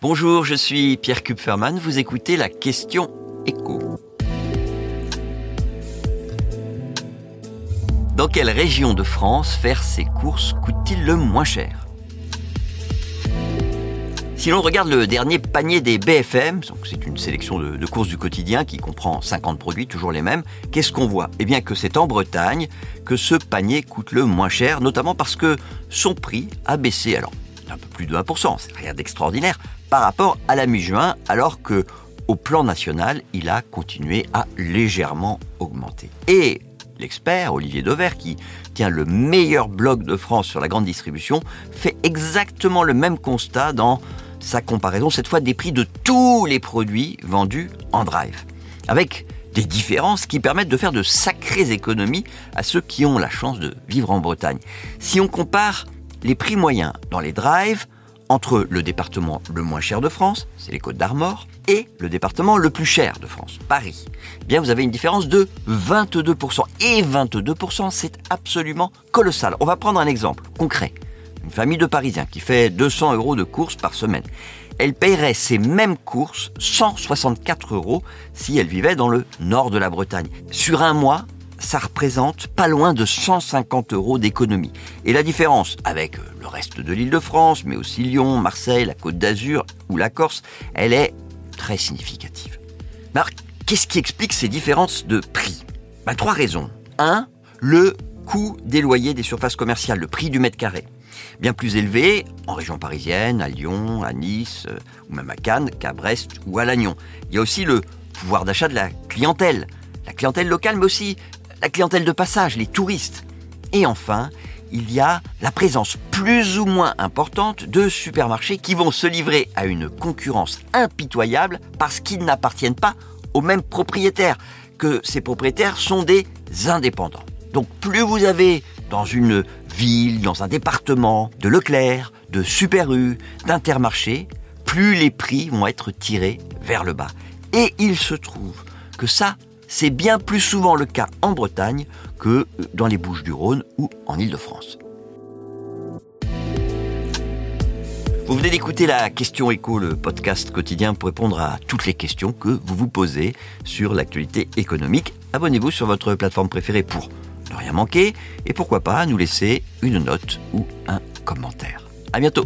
Bonjour, je suis Pierre Kupferman, vous écoutez la question écho. Dans quelle région de France faire ses courses coûte-t-il le moins cher? Si l'on regarde le dernier panier des BFM, c'est une sélection de, de, courses du quotidien qui comprend 50 produits, toujours les mêmes, qu'est-ce qu'on voit? Eh bien que c'est en Bretagne que ce panier coûte le moins cher, notamment parce que son prix a baissé. Alors, un peu plus de 1%, c'est rien d'extraordinaire, par rapport à la mi-juin, alors que au plan national, il a continué à légèrement augmenter. Et l'expert Olivier Dover, qui tient le meilleur blog de France sur la grande distribution, fait exactement le même constat dans sa comparaison, cette fois des prix de tous les produits vendus en drive. Avec des différences qui permettent de faire de sacrées économies à ceux qui ont la chance de vivre en Bretagne. Si on compare les prix moyens dans les drives entre le département le moins cher de France, c'est les Côtes d'Armor, et le département le plus cher de France, Paris. Eh bien, vous avez une différence de 22%. Et 22%, c'est absolument colossal. On va prendre un exemple concret. Une famille de Parisiens qui fait 200 euros de courses par semaine. Elle paierait ces mêmes courses 164 euros si elle vivait dans le nord de la Bretagne. Sur un mois, ça représente pas loin de 150 euros d'économie. Et la différence avec le reste de l'île de France, mais aussi Lyon, Marseille, la Côte d'Azur ou la Corse, elle est très significative. Marc, qu'est-ce qui explique ces différences de prix? Ben, Trois raisons. Un, le coût des loyers des surfaces commerciales, le prix du mètre carré. Bien plus élevé en région parisienne, à Lyon, à Nice, euh, ou même à Cannes, qu'à Brest ou à Lannion. Il y a aussi le pouvoir d'achat de la clientèle. La clientèle locale, mais aussi la clientèle de passage, les touristes. Et enfin, il y a la présence plus ou moins importante de supermarchés qui vont se livrer à une concurrence impitoyable parce qu'ils n'appartiennent pas aux mêmes propriétaires, que ces propriétaires sont des indépendants. Donc plus vous avez dans une ville, dans un département, de Leclerc, de Super U, d'Intermarché, plus les prix vont être tirés vers le bas. Et il se trouve que ça, c'est bien plus souvent le cas en Bretagne que dans les Bouches du Rhône ou en Île-de-France. Vous venez d'écouter la Question Éco, le podcast quotidien pour répondre à toutes les questions que vous vous posez sur l'actualité économique. Abonnez-vous sur votre plateforme préférée pour ne rien manquer et pourquoi pas nous laisser une note ou un commentaire. À bientôt!